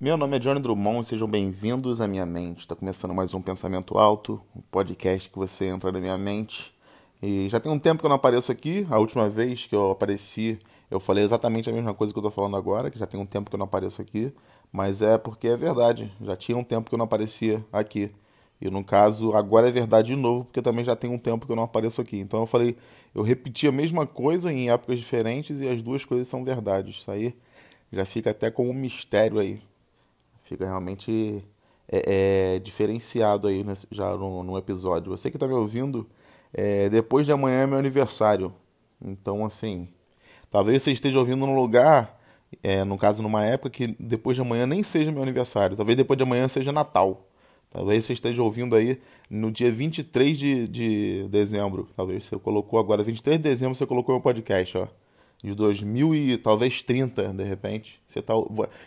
Meu nome é Johnny Drummond e sejam bem-vindos à minha mente. Está começando mais um Pensamento Alto, um podcast que você entra na minha mente. E já tem um tempo que eu não apareço aqui. A última vez que eu apareci, eu falei exatamente a mesma coisa que eu estou falando agora, que já tem um tempo que eu não apareço aqui. Mas é porque é verdade, já tinha um tempo que eu não aparecia aqui. E no caso, agora é verdade de novo, porque também já tem um tempo que eu não apareço aqui. Então eu falei, eu repeti a mesma coisa em épocas diferentes e as duas coisas são verdades. Isso aí já fica até como um mistério aí Fica realmente é, é, diferenciado aí né, já no, no, episódio. Você que está me ouvindo, é, depois de amanhã é meu aniversário. Então, assim, talvez você esteja ouvindo num lugar, é, no caso, numa época que depois de amanhã nem seja meu aniversário. Talvez depois de amanhã seja Natal. Talvez você esteja ouvindo aí no dia 23 de, de dezembro. Talvez você colocou agora, 23 de dezembro, você colocou meu podcast, ó de 2000 e talvez 30, de repente. Você tá,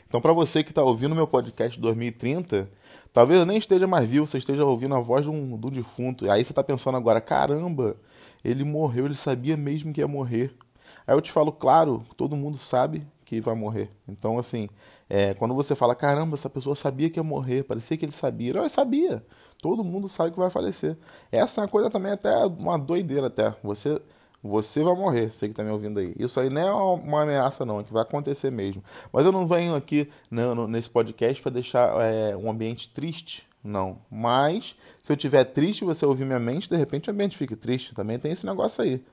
então, para você que está ouvindo meu podcast de 2030, talvez eu nem esteja mais vivo, você esteja ouvindo a voz de um, de defunto. Aí você está pensando agora, caramba, ele morreu, ele sabia mesmo que ia morrer. Aí eu te falo, claro, todo mundo sabe que vai morrer. Então, assim, é, quando você fala, caramba, essa pessoa sabia que ia morrer, parecia que ele sabia. Não, ele sabia. Todo mundo sabe que vai falecer. Essa é uma coisa também até uma doideira até. Você você vai morrer, você que está me ouvindo aí. Isso aí não é uma ameaça, não, é que vai acontecer mesmo. Mas eu não venho aqui não, nesse podcast para deixar é, um ambiente triste, não. Mas, se eu tiver triste você ouvir minha mente, de repente o ambiente fique triste. Também tem esse negócio aí.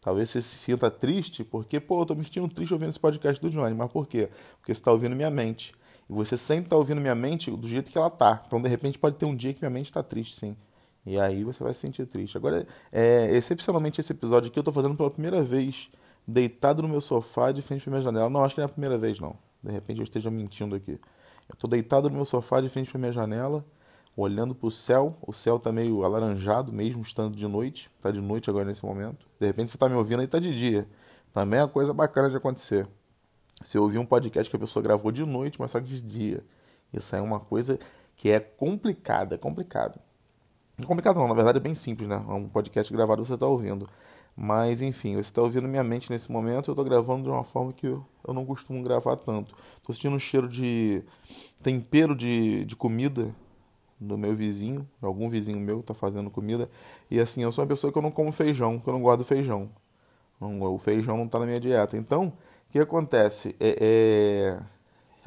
Talvez você se sinta triste porque, pô, eu tô me sentindo triste ouvindo esse podcast do Johnny. Mas por quê? Porque você está ouvindo minha mente. E você sempre está ouvindo minha mente do jeito que ela tá. Então, de repente, pode ter um dia que minha mente está triste, sim. E aí você vai se sentir triste. Agora, é, excepcionalmente esse episódio aqui eu tô fazendo pela primeira vez, deitado no meu sofá de frente pra minha janela. Não, acho que não é a primeira vez, não. De repente eu esteja mentindo aqui. Eu tô deitado no meu sofá de frente pra minha janela, olhando pro céu. O céu tá meio alaranjado, mesmo estando de noite. Tá de noite agora nesse momento. De repente você tá me ouvindo e tá de dia. Também é uma coisa bacana de acontecer. Eu ouvir um podcast que a pessoa gravou de noite, mas só de dia. Isso é uma coisa que é complicada, é complicado. Não complicado não, na verdade é bem simples, né? É um podcast gravado você está ouvindo. Mas enfim, você está ouvindo minha mente nesse momento, eu estou gravando de uma forma que eu, não costumo gravar tanto. Estou sentindo um cheiro de tempero de, de comida do meu vizinho, algum vizinho meu está fazendo comida. E assim, eu sou uma pessoa que eu não como feijão, que eu não gosto do feijão. o feijão não está na minha dieta. Então, o que acontece? É, é,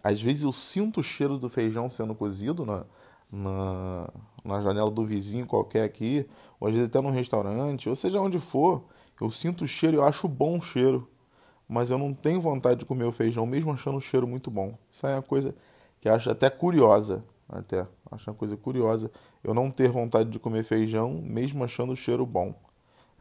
às vezes eu sinto o cheiro do feijão sendo cozido na, na, na janela do vizinho qualquer aqui, ou às vezes até num restaurante, ou seja onde for, eu sinto o cheiro, eu acho bom o cheiro, mas eu não tenho vontade de comer o feijão, mesmo achando o cheiro muito bom. Isso é uma coisa que eu acho até curiosa, até, acho uma coisa curiosa, eu não ter vontade de comer feijão, mesmo achando o cheiro bom.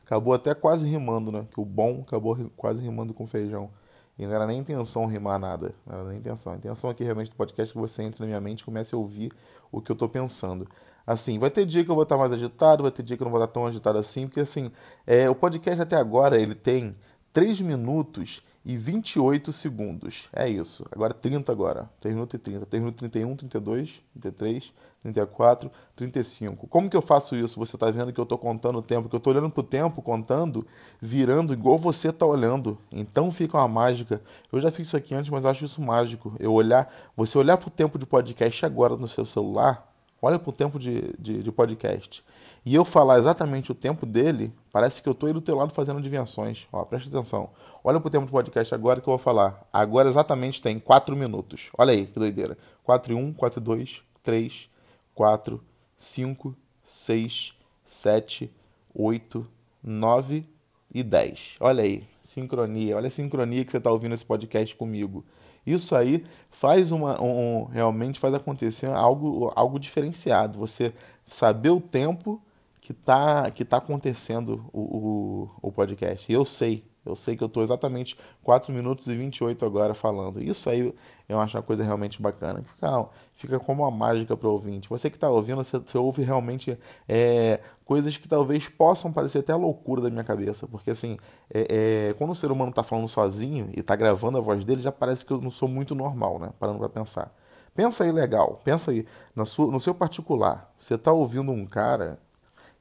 Acabou até quase rimando, né? Que o bom acabou quase rimando com feijão. E não era nem intenção rimar nada. Não era nem intenção. A intenção aqui realmente do podcast é que você entre na minha mente e comece a ouvir o que eu estou pensando. Assim, vai ter dia que eu vou estar mais agitado, vai ter dia que eu não vou estar tão agitado assim, porque assim, é, o podcast até agora ele tem 3 minutos e 28 segundos. É isso. Agora 30 agora. 3 minutos e 30. 3 minutos e 31, 32, 33, 34, 35. Como que eu faço isso? Você está vendo que eu estou contando o tempo, que eu estou olhando para o tempo, contando, virando igual você está olhando. Então fica uma mágica. Eu já fiz isso aqui antes, mas eu acho isso mágico. Eu olhar, você olhar para o tempo de podcast agora no seu celular, olha para o tempo de, de, de podcast e eu falar exatamente o tempo dele, parece que eu estou aí do teu lado fazendo adivinhações. Ó, presta atenção. Olha pro tempo do podcast agora que eu vou falar. Agora exatamente tem 4 minutos. Olha aí, que doideira. 4 e 1, 4 e 2, 3, 4, 5, 6, 7, 8, 9 e 10. Olha aí, sincronia. Olha a sincronia que você está ouvindo esse podcast comigo. Isso aí faz uma, um, realmente faz acontecer algo, algo diferenciado. Você saber o tempo que está que tá acontecendo o, o, o podcast. Eu sei, eu sei que eu estou exatamente 4 minutos e 28 agora falando. Isso aí eu acho uma coisa realmente bacana. Fica, fica como uma mágica para o ouvinte. Você que está ouvindo, você, você, ouve realmente é, coisas que talvez possam parecer até loucura da minha cabeça. Porque assim, é, é, quando o ser humano está falando sozinho e está gravando a voz dele, já parece que eu não sou muito normal, né? Parando para pensar. Pensa aí legal, pensa aí, na sua, no seu particular. Você está ouvindo um cara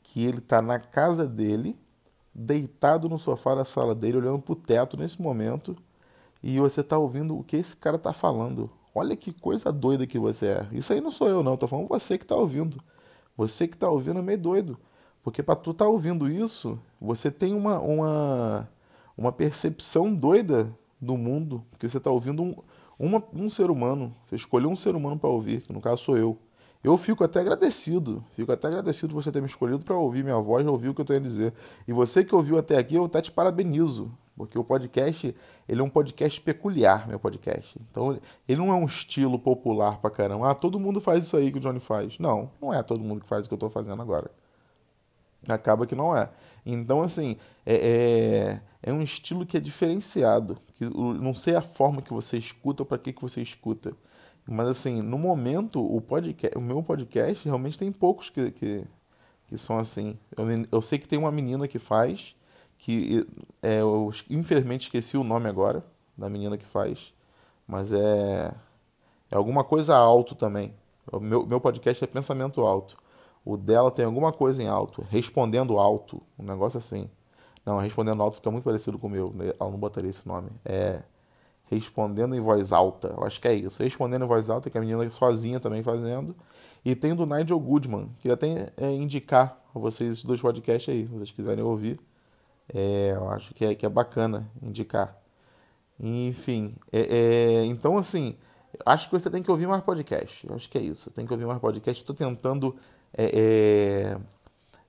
que ele está na casa dele, deitado no sofá da sala dele, olhando para o teto nesse momento, e você está ouvindo o que esse cara está falando. Olha que coisa doida que você é. Isso aí não sou eu, não. Tô falando você que tá ouvindo. Você que tá ouvindo é meio doido. Porque para tu tá ouvindo isso, você tem uma, uma, uma percepção doida do mundo. Porque você tá ouvindo um, uma, um ser humano. Você escolheu um ser humano para ouvir, que no caso sou eu. Eu fico até agradecido. Fico até agradecido você ter me escolhido para ouvir minha voz, ouvir o que eu tenho a dizer. E você que ouviu até aqui, eu até te parabenizo. Porque o podcast, ele é um podcast peculiar, meu podcast. Então, ele não é um estilo popular pra caramba. Ah, todo mundo faz isso aí que o Johnny faz. Não, não é todo mundo que faz o que eu tô fazendo agora. Acaba que não é. Então, assim, é, é, é um estilo que é diferenciado. Que, não sei a forma que você escuta ou para que, que você escuta. Mas, assim, no momento, o, podcast, o meu podcast realmente tem poucos que, que, que são assim. Eu, eu sei que tem uma menina que faz que é, eu infelizmente esqueci o nome agora da menina que faz, mas é, é alguma coisa alto também. O meu, meu podcast é Pensamento Alto. O dela tem alguma coisa em alto, respondendo alto, um negócio assim. Não, respondendo alto fica muito parecido com o meu, né? ela não botaria esse nome. É respondendo em voz alta, eu acho que é isso. Respondendo em voz alta, que a menina sozinha também fazendo. E tem do Nigel Goodman, queria até é, indicar a vocês esses dois podcasts aí, se vocês quiserem ouvir. É, eu acho que é, que é bacana indicar. Enfim, é, é, então assim, acho que você tem que ouvir mais podcast. Eu acho que é isso. Tem que ouvir mais podcast. Estou tentando é, é,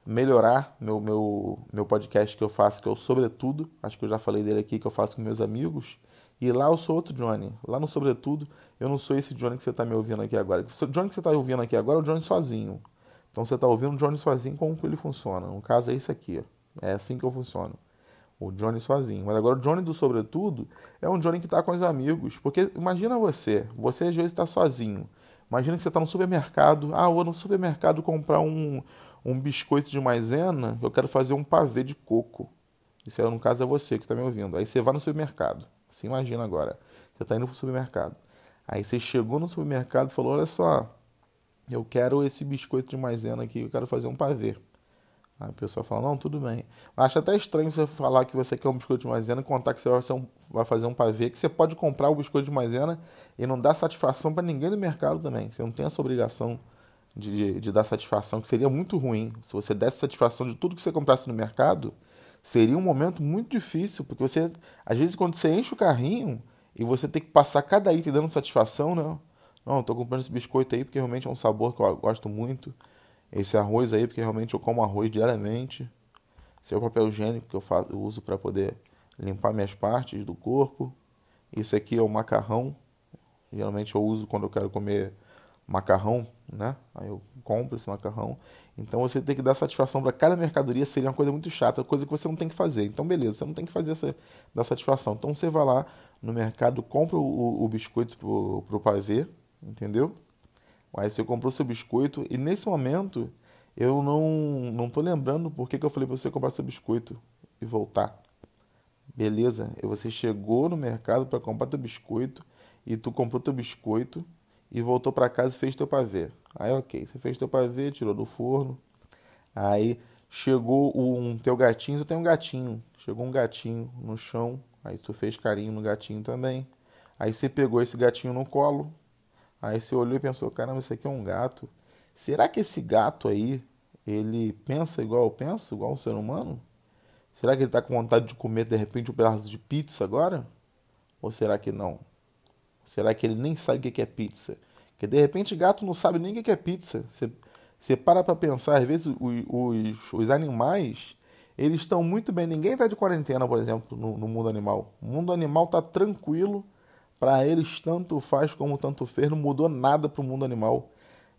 melhorar meu, meu, meu podcast que eu faço, que é o Sobretudo. Acho que eu já falei dele aqui, que eu faço com meus amigos. E lá eu sou outro Johnny. Lá no Sobretudo, eu não sou esse Johnny que você está me ouvindo aqui agora. O Johnny que você está ouvindo aqui agora é o Johnny sozinho. Então você está ouvindo o Johnny sozinho como que ele funciona. No caso é isso aqui. Ó. É assim que eu funciono. O Johnny sozinho. Mas agora o Johnny do Sobretudo é um Johnny que está com os amigos. Porque imagina você, você às vezes está sozinho. Imagina que você está no supermercado. Ah, vou no supermercado comprar um, um biscoito de maisena. Eu quero fazer um pavê de coco. Isso é, no caso é você que está me ouvindo. Aí você vai no supermercado. Se imagina agora. Você está indo para o supermercado. Aí você chegou no supermercado e falou: Olha só, eu quero esse biscoito de maisena aqui. Eu quero fazer um pavê. Aí a pessoa fala, não, tudo bem. Acho até estranho você falar que você quer um biscoito de maisena e contar que você vai fazer um, vai fazer um pavê, que você pode comprar o biscoito de maisena e não dar satisfação para ninguém do mercado também. Você não tem essa obrigação de, de, de, dar satisfação, que seria muito ruim. Se você desse satisfação de tudo que você comprasse no mercado, seria um momento muito difícil, porque você, às vezes, quando você enche o carrinho e você tem que passar cada item dando satisfação, não. Não, estou comprando esse biscoito aí porque realmente é um sabor que eu gosto muito esse arroz aí, porque realmente eu como arroz diariamente. Esse é o papel higiênico que eu, faço, eu uso para poder limpar minhas partes do corpo. Isso aqui é o macarrão. Geralmente eu uso quando eu quero comer macarrão, né? Aí eu compro esse macarrão. Então você tem que dar satisfação para cada mercadoria seria uma coisa muito chata, coisa que você não tem que fazer. Então beleza, você não tem que fazer essa dar satisfação. Então você vai lá no mercado, compra o, o biscoito pro, pro pavê, entendeu? Aí você comprou seu biscoito e nesse momento eu não não tô lembrando por que, que eu falei para você comprar seu biscoito e voltar. Beleza? E você chegou no mercado para comprar teu biscoito e tu comprou teu biscoito e voltou para casa e fez teu pavê. Aí ok, você fez teu pavê, tirou do forno. Aí chegou um teu gatinho, tu tem um gatinho. Chegou um gatinho no chão, aí tu fez carinho no gatinho também. Aí você pegou esse gatinho no colo, Aí você olhou e pensou, caramba, isso aqui é um gato. Será que esse gato aí, ele pensa igual eu penso, igual um ser humano? Será que ele está com vontade de comer de repente um pedaço de pizza agora? Ou será que não? Será que ele nem sabe o que é pizza? Porque de repente gato não sabe nem o que é pizza. Você, você para para pensar, às vezes os, os, os, animais, eles estão muito bem. Ninguém está de quarentena, por exemplo, no, no mundo animal. O mundo animal está tranquilo para eles, tanto faz como tanto fez, não mudou nada para o mundo animal.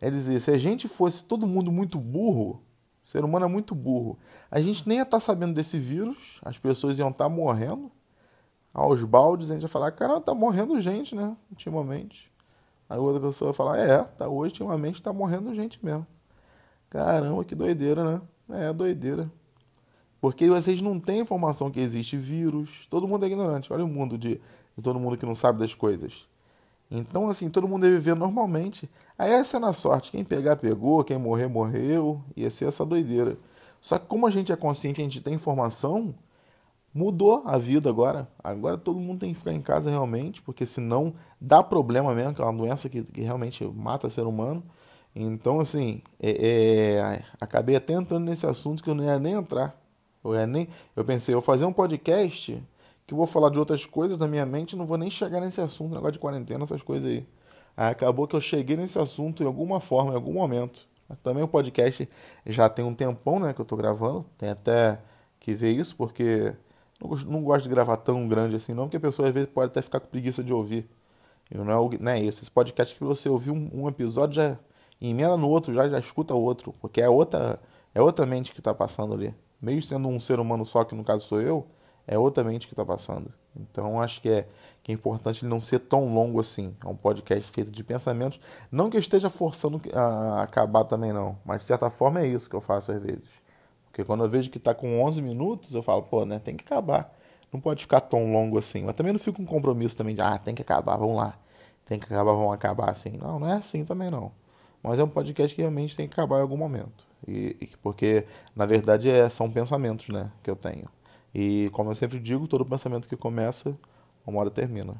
É dizer, se a gente fosse todo mundo muito burro, o ser humano é muito burro, a gente nem ia estar tá sabendo desse vírus, as pessoas iam estar tá morrendo. Aos baldes, a gente ia falar, cara, tá morrendo gente, né? Ultimamente. Aí outra pessoa ia falar, é, tá hoje, ultimamente, tá morrendo gente mesmo. Caramba, que doideira, né? É, doideira. Porque vocês não têm informação que existe vírus. Todo mundo é ignorante. Olha o mundo de de todo mundo que não sabe das coisas. Então, assim, todo mundo ia viver normalmente. Aí essa é na sorte. Quem pegar, pegou. Quem morrer, morreu. Ia ser essa doideira. Só que como a gente é consciente, a gente tem informação, mudou a vida agora. Agora todo mundo tem que ficar em casa realmente, porque senão dá problema mesmo, que é uma doença que, que realmente mata ser humano. Então, assim, é, é, acabei até entrando nesse assunto que eu não ia nem entrar. Eu, ia nem, eu pensei, eu vou fazer um podcast que eu vou falar de outras coisas da minha mente, não vou nem chegar nesse assunto, negócio de quarentena, essas coisas aí. Aí acabou que eu cheguei nesse assunto em alguma forma, em algum momento. Também o podcast já tem um tempão, né, que eu tô gravando. Tem até que ver isso, porque não gosto de gravar tão grande assim, não, porque a pessoa às vezes pode até ficar com preguiça de ouvir. Não é, não é isso. Esse podcast que você ouviu um, um episódio, já emenda no outro, já, já escuta outro. Porque é outra, é outra mente que está passando ali. Mesmo sendo um ser humano só, que no caso sou eu, é outra mente que está passando. Então acho que é, que é importante ele não ser tão longo assim. É um podcast feito de pensamentos. Não que eu esteja forçando a acabar também, não. Mas de certa forma é isso que eu faço às vezes. Porque quando eu vejo que está com 11 minutos, eu falo, pô, né, tem que acabar. Não pode ficar tão longo assim. Mas também não fico com compromisso também de, ah, tem que acabar, vamos lá. Tem que acabar, vamos acabar assim. Não, não é assim também não. Mas é um podcast que realmente tem que acabar em algum momento. E, e porque, na verdade, é, são pensamentos né, que eu tenho. E como eu sempre digo, todo pensamento que começa, uma hora termina.